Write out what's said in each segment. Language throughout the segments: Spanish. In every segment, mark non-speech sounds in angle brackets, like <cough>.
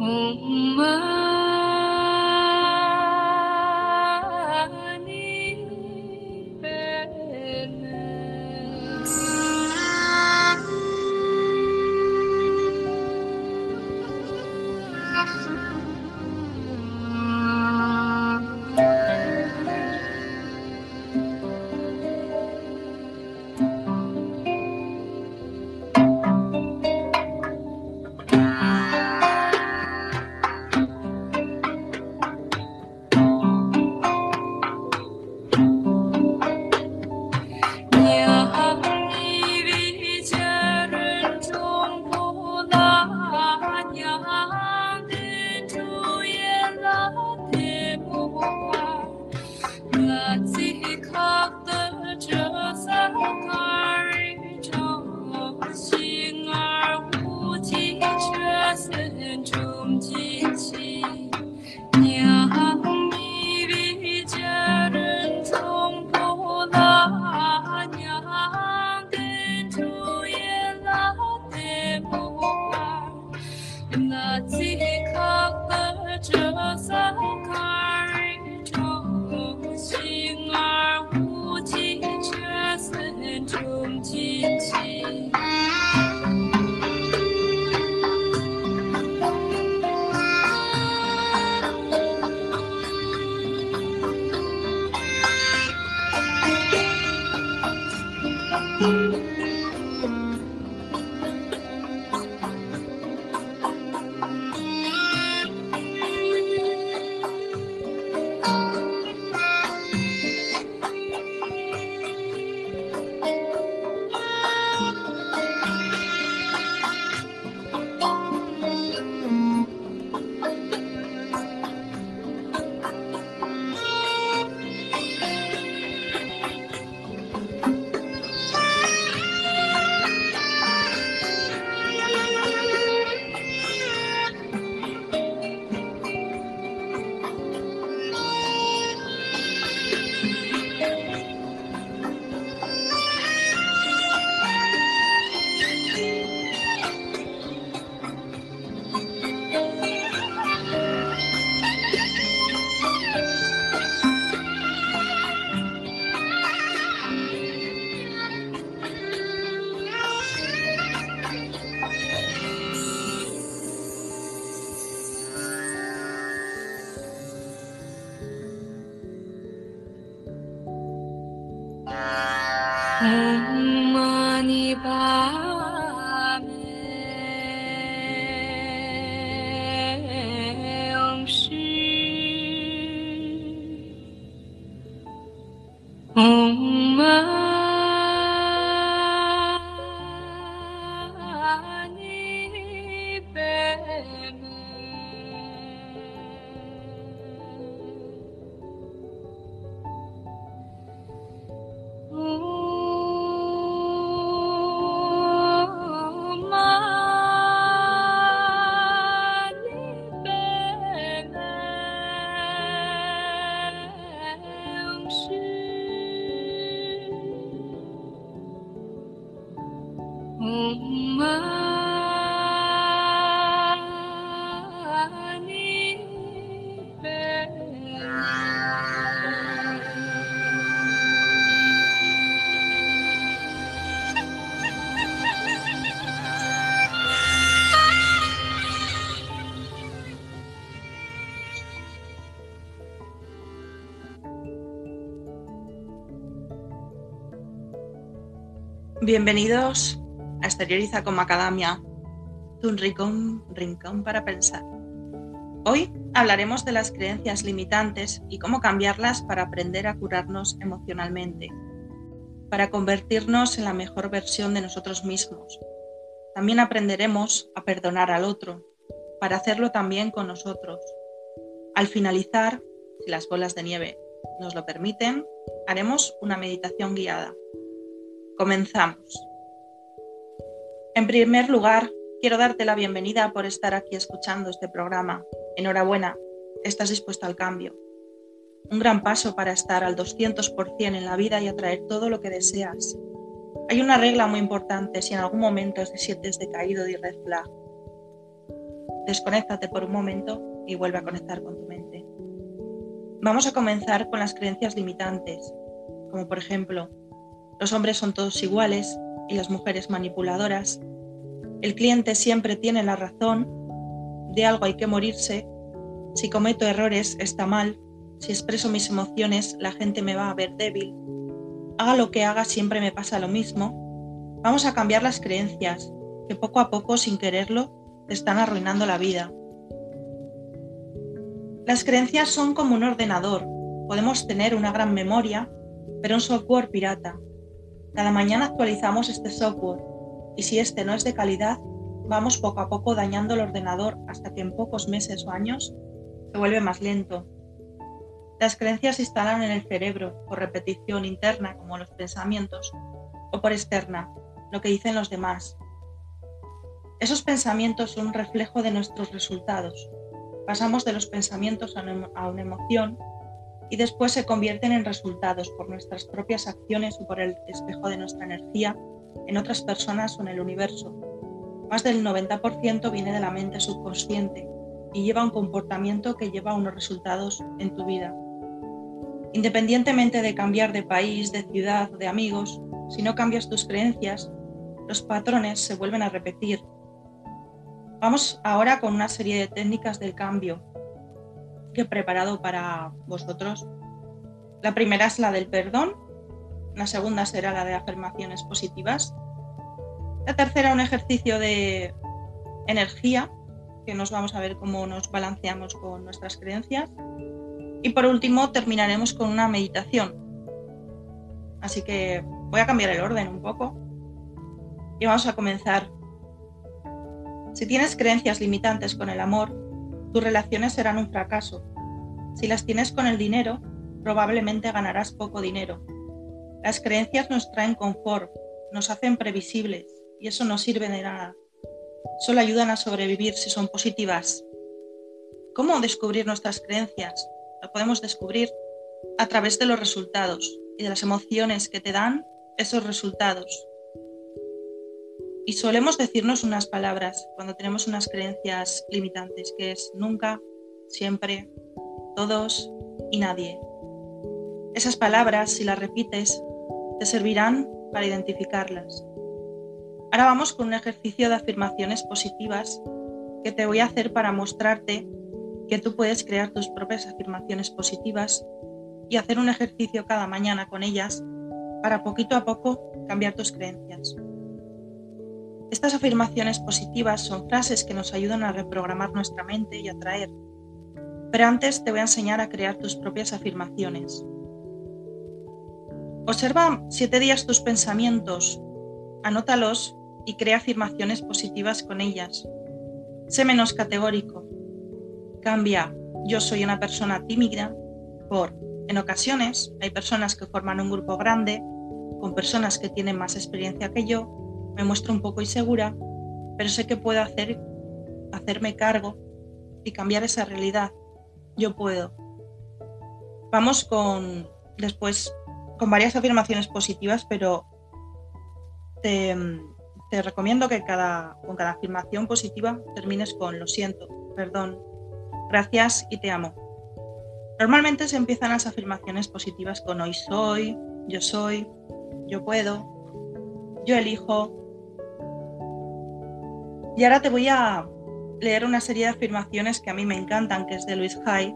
Om 了。Bienvenidos a Exterioriza con Macadamia, un rincón, rincón para pensar. Hoy hablaremos de las creencias limitantes y cómo cambiarlas para aprender a curarnos emocionalmente. para convertirnos en la mejor versión de nosotros mismos. También aprenderemos a perdonar al otro, para hacerlo también con nosotros. Al finalizar, si las bolas de nieve nos lo permiten, haremos una meditación guiada. Comenzamos. En primer lugar, quiero darte la bienvenida por estar aquí escuchando este programa. Enhorabuena, estás dispuesto al cambio. Un gran paso para estar al 200% en la vida y atraer todo lo que deseas. Hay una regla muy importante si en algún momento te sientes decaído y red flag. Desconéctate por un momento y vuelve a conectar con tu mente. Vamos a comenzar con las creencias limitantes, como por ejemplo, los hombres son todos iguales y las mujeres manipuladoras. El cliente siempre tiene la razón, de algo hay que morirse, si cometo errores está mal, si expreso mis emociones la gente me va a ver débil, haga lo que haga siempre me pasa lo mismo. Vamos a cambiar las creencias, que poco a poco, sin quererlo, te están arruinando la vida. Las creencias son como un ordenador. Podemos tener una gran memoria, pero un software pirata. Cada mañana actualizamos este software y si este no es de calidad, vamos poco a poco dañando el ordenador hasta que en pocos meses o años se vuelve más lento. Las creencias se instalan en el cerebro por repetición interna como los pensamientos o por externa, lo que dicen los demás. Esos pensamientos son un reflejo de nuestros resultados pasamos de los pensamientos a una emoción y después se convierten en resultados por nuestras propias acciones o por el espejo de nuestra energía en otras personas o en el universo. Más del 90% viene de la mente subconsciente y lleva un comportamiento que lleva unos resultados en tu vida. Independientemente de cambiar de país, de ciudad, de amigos, si no cambias tus creencias, los patrones se vuelven a repetir Vamos ahora con una serie de técnicas del cambio que he preparado para vosotros. La primera es la del perdón, la segunda será la de afirmaciones positivas, la tercera un ejercicio de energía, que nos vamos a ver cómo nos balanceamos con nuestras creencias. Y por último terminaremos con una meditación. Así que voy a cambiar el orden un poco y vamos a comenzar si tienes creencias limitantes con el amor, tus relaciones serán un fracaso. Si las tienes con el dinero, probablemente ganarás poco dinero. Las creencias nos traen confort, nos hacen previsibles y eso no sirve de nada. Solo ayudan a sobrevivir si son positivas. ¿Cómo descubrir nuestras creencias? Lo podemos descubrir a través de los resultados y de las emociones que te dan esos resultados. Y solemos decirnos unas palabras cuando tenemos unas creencias limitantes, que es nunca, siempre, todos y nadie. Esas palabras, si las repites, te servirán para identificarlas. Ahora vamos con un ejercicio de afirmaciones positivas que te voy a hacer para mostrarte que tú puedes crear tus propias afirmaciones positivas y hacer un ejercicio cada mañana con ellas para poquito a poco cambiar tus creencias. Estas afirmaciones positivas son frases que nos ayudan a reprogramar nuestra mente y atraer. Pero antes te voy a enseñar a crear tus propias afirmaciones. Observa siete días tus pensamientos, anótalos y crea afirmaciones positivas con ellas. Sé menos categórico. Cambia yo soy una persona tímida por en ocasiones hay personas que forman un grupo grande con personas que tienen más experiencia que yo me muestro un poco insegura, pero sé que puedo hacer, hacerme cargo y cambiar esa realidad. Yo puedo. Vamos con después con varias afirmaciones positivas, pero te, te recomiendo que cada, con cada afirmación positiva termines con lo siento, perdón, gracias y te amo. Normalmente se empiezan las afirmaciones positivas con hoy soy, yo soy, yo puedo, yo elijo, y ahora te voy a leer una serie de afirmaciones que a mí me encantan, que es de Luis Hay,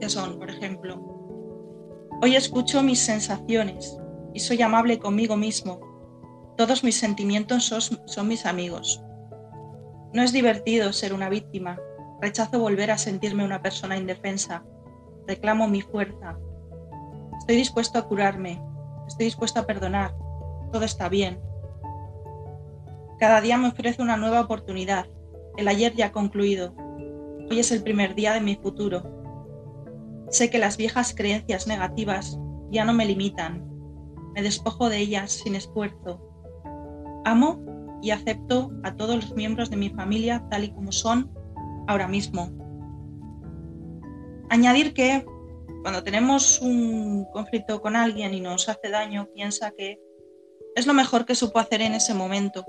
que son, por ejemplo, hoy escucho mis sensaciones y soy amable conmigo mismo. Todos mis sentimientos son, son mis amigos. No es divertido ser una víctima. Rechazo volver a sentirme una persona indefensa. Reclamo mi fuerza. Estoy dispuesto a curarme. Estoy dispuesta a perdonar. Todo está bien. Cada día me ofrece una nueva oportunidad. El ayer ya ha concluido. Hoy es el primer día de mi futuro. Sé que las viejas creencias negativas ya no me limitan. Me despojo de ellas sin esfuerzo. Amo y acepto a todos los miembros de mi familia tal y como son ahora mismo. Añadir que cuando tenemos un conflicto con alguien y nos hace daño, piensa que es lo mejor que supo hacer en ese momento.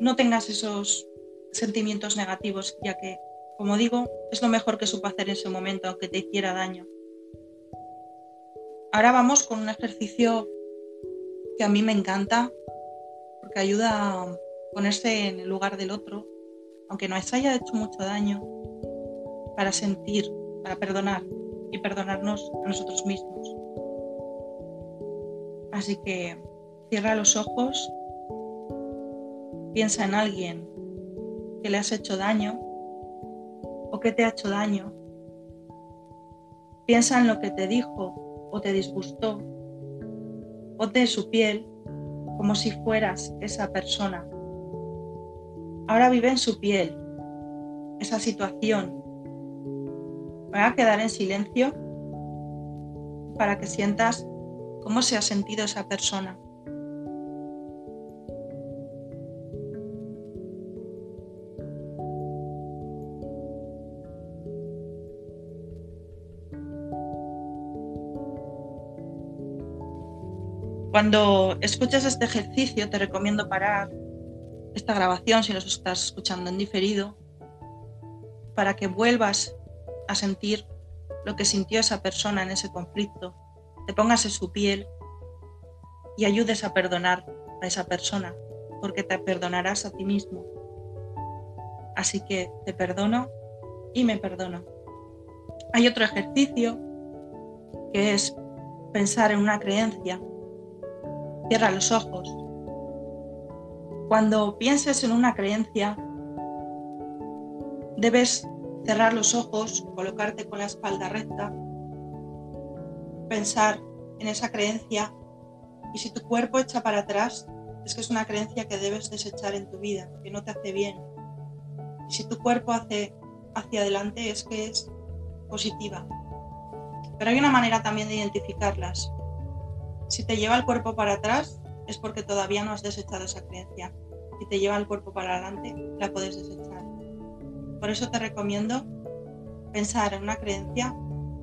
No tengas esos sentimientos negativos, ya que, como digo, es lo mejor que supo hacer en ese momento, aunque te hiciera daño. Ahora vamos con un ejercicio que a mí me encanta, porque ayuda a ponerse en el lugar del otro, aunque nos haya hecho mucho daño, para sentir, para perdonar y perdonarnos a nosotros mismos. Así que cierra los ojos, piensa en alguien que le has hecho daño o que te ha hecho daño. Piensa en lo que te dijo o te disgustó. Ponte su piel como si fueras esa persona. Ahora vive en su piel esa situación. Voy a quedar en silencio para que sientas cómo se ha sentido esa persona. Cuando escuchas este ejercicio, te recomiendo parar esta grabación si los estás escuchando en diferido, para que vuelvas a sentir lo que sintió esa persona en ese conflicto, te pongas en su piel y ayudes a perdonar a esa persona, porque te perdonarás a ti mismo. Así que te perdono y me perdono. Hay otro ejercicio que es pensar en una creencia Cierra los ojos. Cuando pienses en una creencia, debes cerrar los ojos, colocarte con la espalda recta, pensar en esa creencia y si tu cuerpo echa para atrás, es que es una creencia que debes desechar en tu vida, que no te hace bien. Y si tu cuerpo hace hacia adelante, es que es positiva. Pero hay una manera también de identificarlas. Si te lleva el cuerpo para atrás, es porque todavía no has desechado esa creencia. Si te lleva el cuerpo para adelante, la puedes desechar. Por eso te recomiendo pensar en una creencia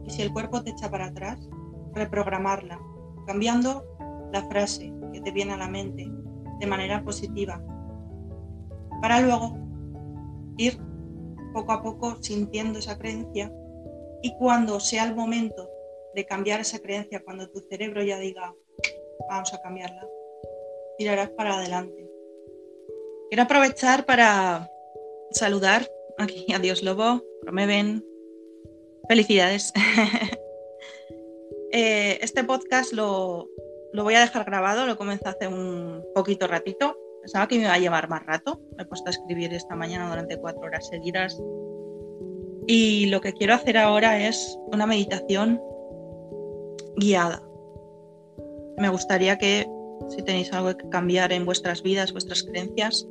y si el cuerpo te echa para atrás, reprogramarla, cambiando la frase que te viene a la mente de manera positiva, para luego ir poco a poco sintiendo esa creencia y cuando sea el momento de cambiar esa creencia cuando tu cerebro ya diga, vamos a cambiarla, tirarás para adelante. Quiero aprovechar para saludar aquí a Dios Lobo, Promeven. Felicidades. <laughs> Eh, este podcast lo, lo voy a dejar grabado, lo comencé hace un poquito ratito. Pensaba que me iba a llevar más rato. Me he puesto a escribir esta mañana durante cuatro horas seguidas. Y lo que quiero hacer ahora es una meditación guiada. Me gustaría que si tenéis algo que cambiar en vuestras vidas, vuestras creencias,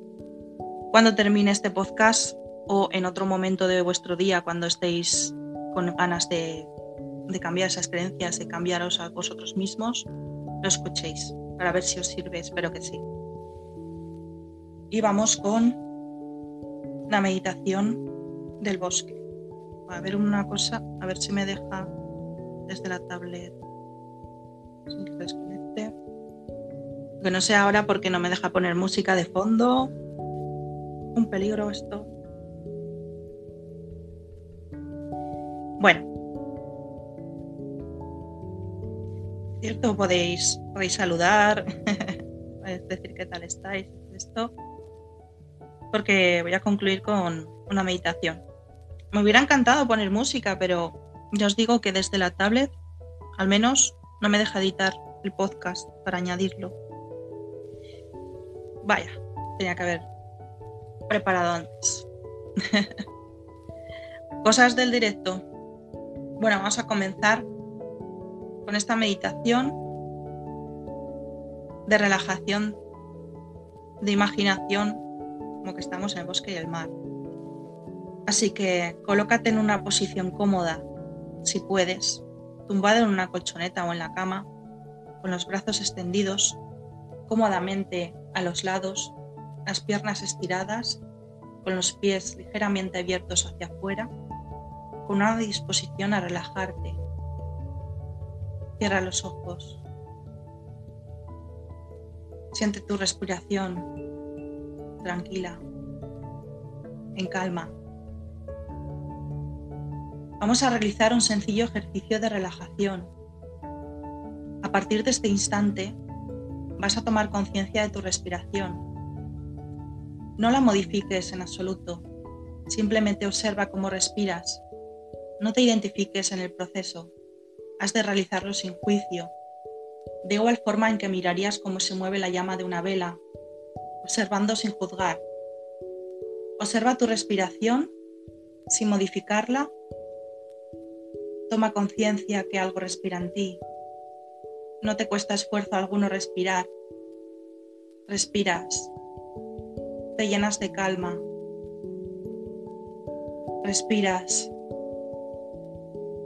cuando termine este podcast o en otro momento de vuestro día, cuando estéis con ganas de, cambiar esas creencias, de cambiaros a vosotros mismos, lo escuchéis para ver si os sirve, espero que sí. Y vamos con la meditación del bosque. A ver una cosa, a ver si me deja desde la tablet que no sé ahora porque no me deja poner música de fondo. Un peligro esto. Bueno. Cierto, podéis, podéis saludar, <laughs> decir qué tal estáis, esto, porque voy a concluir con una meditación. Me hubiera encantado poner música, pero ya os digo que desde la tablet, al menos no me deja editar el podcast para añadirlo. Vaya, tenía que haber preparado antes. <laughs> Cosas del directo. Bueno, vamos a comenzar con esta meditación de relajación, de imaginación, como que estamos en el bosque y el mar. Así que colócate en una posición cómoda, si puedes, tumbado en una colchoneta o en la cama, con los brazos extendidos, cómodamente a los lados, las piernas estiradas, con los pies ligeramente abiertos hacia afuera, con una disposición a relajarte. Cierra los ojos. Siente tu respiración tranquila, en calma. Vamos a realizar un sencillo ejercicio de relajación. A partir de este instante, vas a tomar conciencia de tu respiración. No la modifiques en absoluto, simplemente observa cómo respiras. No te identifiques en el proceso, has de realizarlo sin juicio, de igual forma en que mirarías cómo se mueve la llama de una vela, observando sin juzgar. Observa tu respiración sin modificarla Toma conciencia que algo respira en ti. No te cuesta esfuerzo alguno respirar. Respiras. Te llenas de calma. Respiras.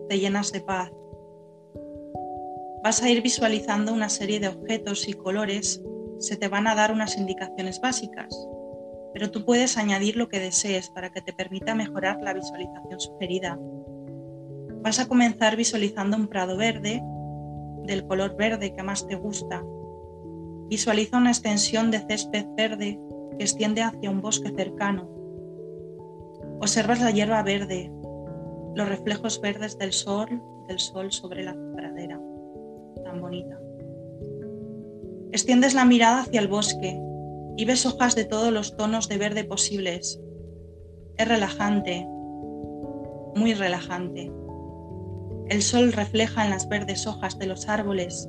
Te llenas de paz. Vas a ir visualizando una serie de objetos y colores. Se te van a dar unas indicaciones básicas, pero tú puedes añadir lo que desees para que te permita mejorar la visualización sugerida. Vas a comenzar visualizando un prado verde, del color verde que más te gusta. Visualiza una extensión de césped verde que extiende hacia un bosque cercano. Observas la hierba verde, los reflejos verdes del sol, del sol sobre la pradera, tan bonita. Extiendes la mirada hacia el bosque y ves hojas de todos los tonos de verde posibles. Es relajante, muy relajante. El sol refleja en las verdes hojas de los árboles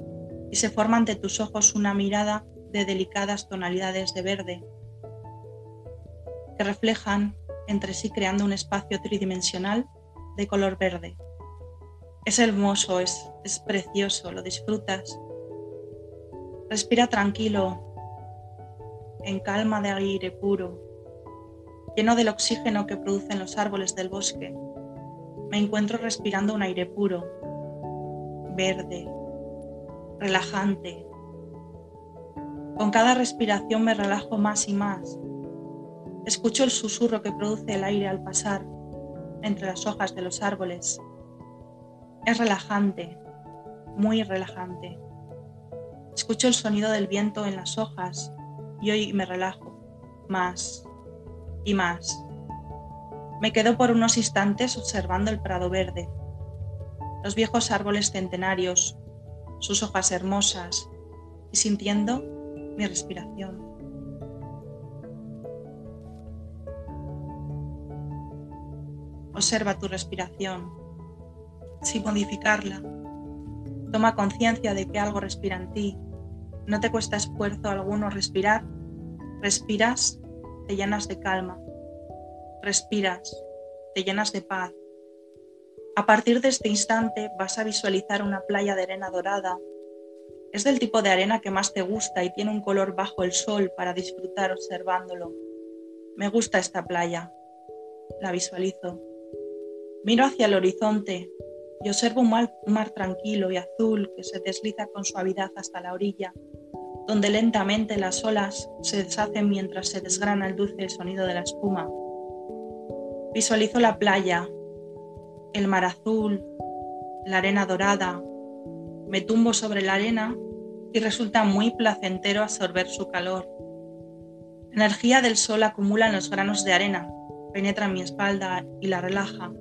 y se forma ante tus ojos una mirada de delicadas tonalidades de verde que reflejan entre sí creando un espacio tridimensional de color verde. Es hermoso, es, es precioso, lo disfrutas. Respira tranquilo, en calma de aire puro, lleno del oxígeno que producen los árboles del bosque me encuentro respirando un aire puro, verde, relajante. Con cada respiración me relajo más y más. Escucho el susurro que produce el aire al pasar entre las hojas de los árboles. Es relajante, muy relajante. Escucho el sonido del viento en las hojas y hoy me relajo más y más. Me quedo por unos instantes observando el prado verde, los viejos árboles centenarios, sus hojas hermosas y sintiendo mi respiración. Observa tu respiración sin modificarla. Toma conciencia de que algo respira en ti. No te cuesta esfuerzo alguno respirar. Respiras, te llenas de calma respiras, te llenas de paz. A partir de este instante vas a visualizar una playa de arena dorada. Es del tipo de arena que más te gusta y tiene un color bajo el sol para disfrutar observándolo. Me gusta esta playa. La visualizo. Miro hacia el horizonte y observo un mar, mar, tranquilo y azul que se desliza con suavidad hasta la orilla, donde lentamente las olas se deshacen mientras se desgrana el dulce sonido de la espuma. Visualizo la playa, el mar azul, la arena dorada. Me tumbo sobre la arena y resulta muy placentero absorber su calor. La energía del sol acumula en los granos de arena, penetra en mi espalda y la relaja.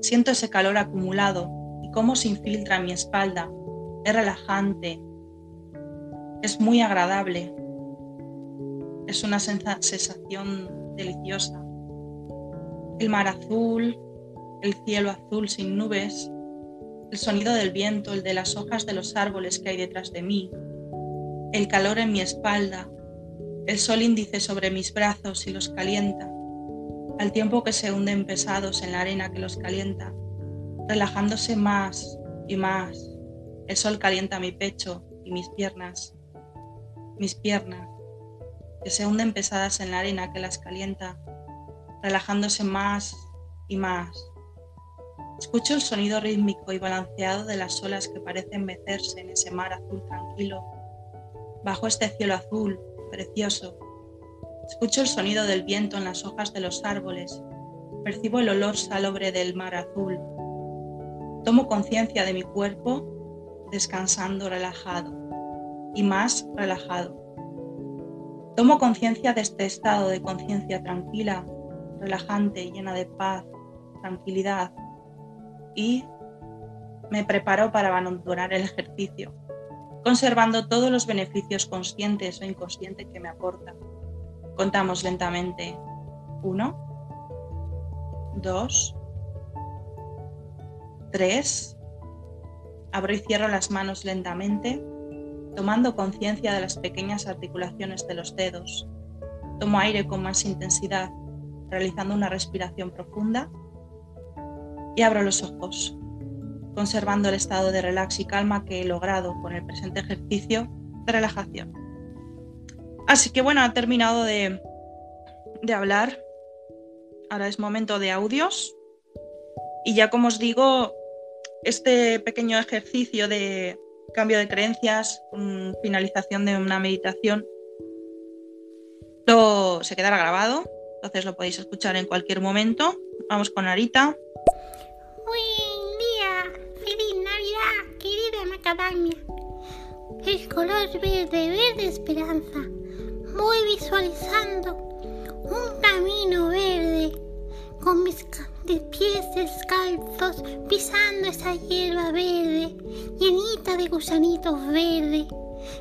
Siento ese calor acumulado y cómo se infiltra en mi espalda. Es relajante. Es muy agradable. Es una sensación deliciosa el mar azul, el cielo azul sin nubes, el sonido del viento, el de las hojas de los árboles que hay detrás de mí, el calor en mi espalda, el sol índice sobre mis brazos y los calienta, al tiempo que se hunden pesados en la arena que los calienta, relajándose más y más. El sol calienta mi pecho y mis piernas. mis piernas, que se hunden pesadas en la arena que las calienta, relajándose más y más. Escucho el sonido rítmico y balanceado de las olas que parecen mecerse en ese mar azul tranquilo, bajo este cielo azul precioso. Escucho el sonido del viento en las hojas de los árboles, percibo el olor salobre del mar azul. Tomo conciencia de mi cuerpo descansando relajado y más relajado. Tomo conciencia de este estado de conciencia tranquila, relajante, llena de paz, tranquilidad y me preparo para abandonar el ejercicio, conservando todos los beneficios conscientes o inconscientes que me aporta. Contamos lentamente. Uno, dos, tres. Abro y cierro las manos lentamente tomando conciencia de las pequeñas articulaciones de los dedos. Tomo aire con más intensidad, realizando una respiración profunda y abro los ojos, conservando el estado de relax y calma que he logrado con el presente ejercicio de relajación. Así que bueno, ha terminado de, de hablar. Ahora es momento de audios. Y ya como os digo, este pequeño ejercicio de, cambio de creencias, finalización de una meditación, lo, se quedará grabado, entonces lo podéis escuchar en cualquier momento. Vamos con Arita. Buen día, feliz Navidad, querida macadamia. El color verde, verde esperanza. Voy visualizando un camino verde con mis pies descalzos pisando esa hierba verde, llenita de gusanitos verdes,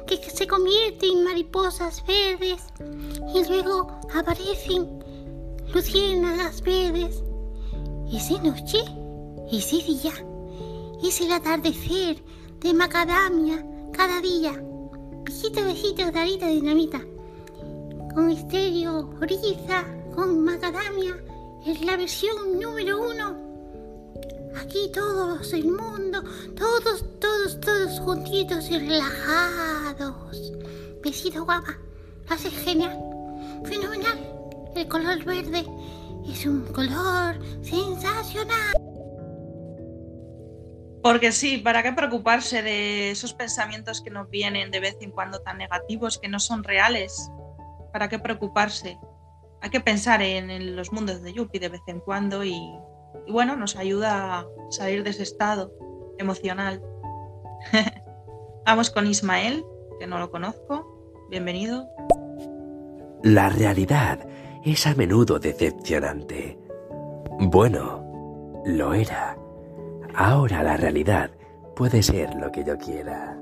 que se convierten en mariposas verdes y luego aparecen luciérnagas verdes. Ese noche, ese día, es el atardecer de macadamia cada día. Besito, besito, darita, dinamita. Con estéreo, oriza, con macadamia es la versión número uno. Aquí todos, el mundo, todos, todos, todos juntitos y relajados. Besito guapa, haces genial, fenomenal. El color verde es un color sensacional. Porque sí, ¿para qué preocuparse de esos pensamientos que nos vienen de vez en cuando tan negativos, que no son reales? ¿Para qué preocuparse? hay que pensar en, los mundos de Yuppie de vez en cuando y, y bueno, nos ayuda a salir de ese estado emocional. <laughs> Vamos con Ismael, que no lo conozco. Bienvenido. La realidad es a menudo decepcionante. Bueno, lo era. Ahora la realidad puede ser lo que yo quiera.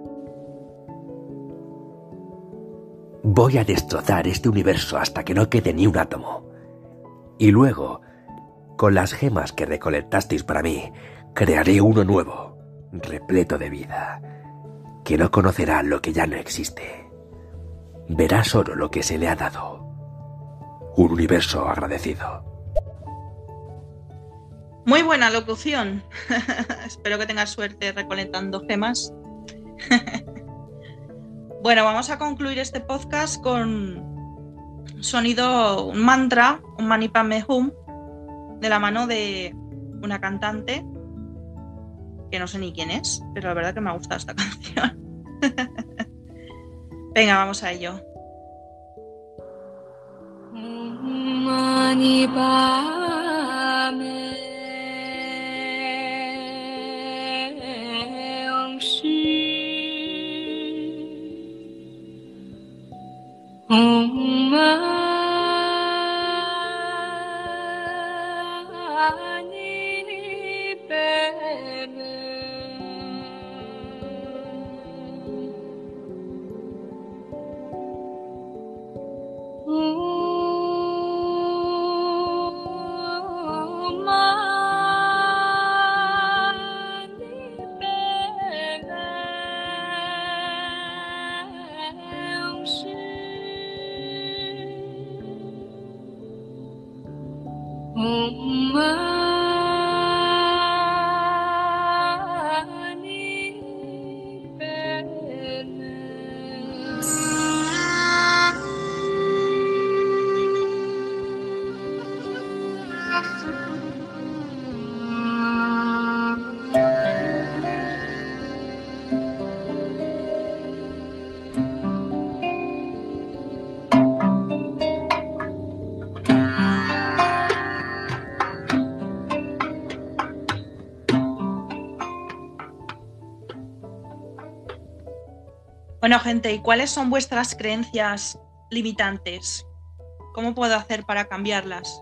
Voy a destrozar este universo hasta que no quede ni un átomo. Y luego, con las gemas que recolectasteis para mí, crearé uno nuevo, repleto de vida, que no conocerá lo que ya no existe. Verá solo lo que se le ha dado. Un universo agradecido. Muy buena locución. <laughs> Espero que tengas suerte recolectando gemas. <laughs> Bueno, vamos a concluir este podcast con sonido, un mantra, un manipame hum, de la mano de una cantante que no sé ni quién es, pero la verdad que me ha gustado esta <laughs> canción. Venga, vamos a ello. 你把 Mm-hmm. Bueno, gente, ¿y cuáles son vuestras creencias limitantes? ¿Cómo puedo hacer para cambiarlas?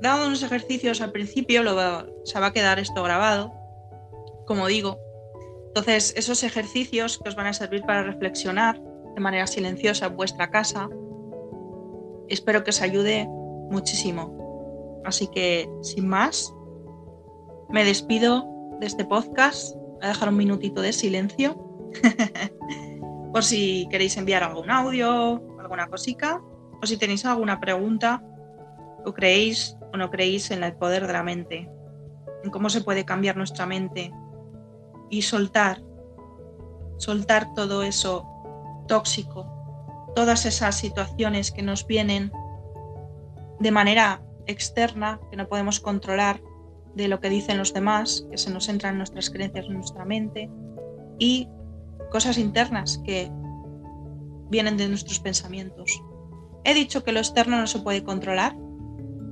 Dado unos ejercicios al principio, se va a quedar esto grabado, como digo. Entonces, esos ejercicios que os van a servir para reflexionar de manera silenciosa en vuestra casa, espero que os ayude muchísimo. Así que, sin más, me despido de este podcast. Voy a dejar un minutito de silencio <laughs> por si queréis enviar algún audio, alguna cosica, o si tenéis alguna pregunta o creéis o no creéis en el poder de la mente, en cómo se puede cambiar nuestra mente y soltar, soltar todo eso tóxico, todas esas situaciones que nos vienen de manera externa, que no podemos controlar, de lo que dicen los demás, que se nos entran nuestras creencias en nuestra mente, y cosas internas que vienen de nuestros pensamientos. He dicho que lo externo no se puede controlar.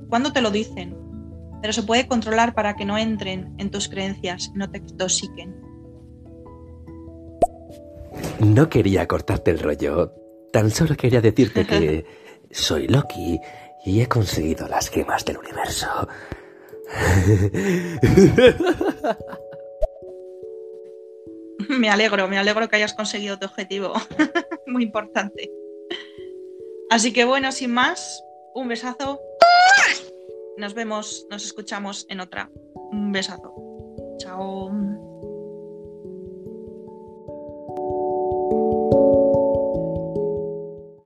¿Cuándo te lo dicen? Pero se puede controlar para que no entren en tus creencias y no te intoxiquen. No quería cortarte el rollo. Tan solo quería decirte que <laughs> soy Loki y he conseguido las gemas del universo. <laughs> <laughs> Me alegro, me alegro que hayas conseguido tu objetivo. <laughs> Muy importante. Así que bueno, sin más, un besazo. Nos vemos, nos escuchamos en otra. Un besazo. Chao.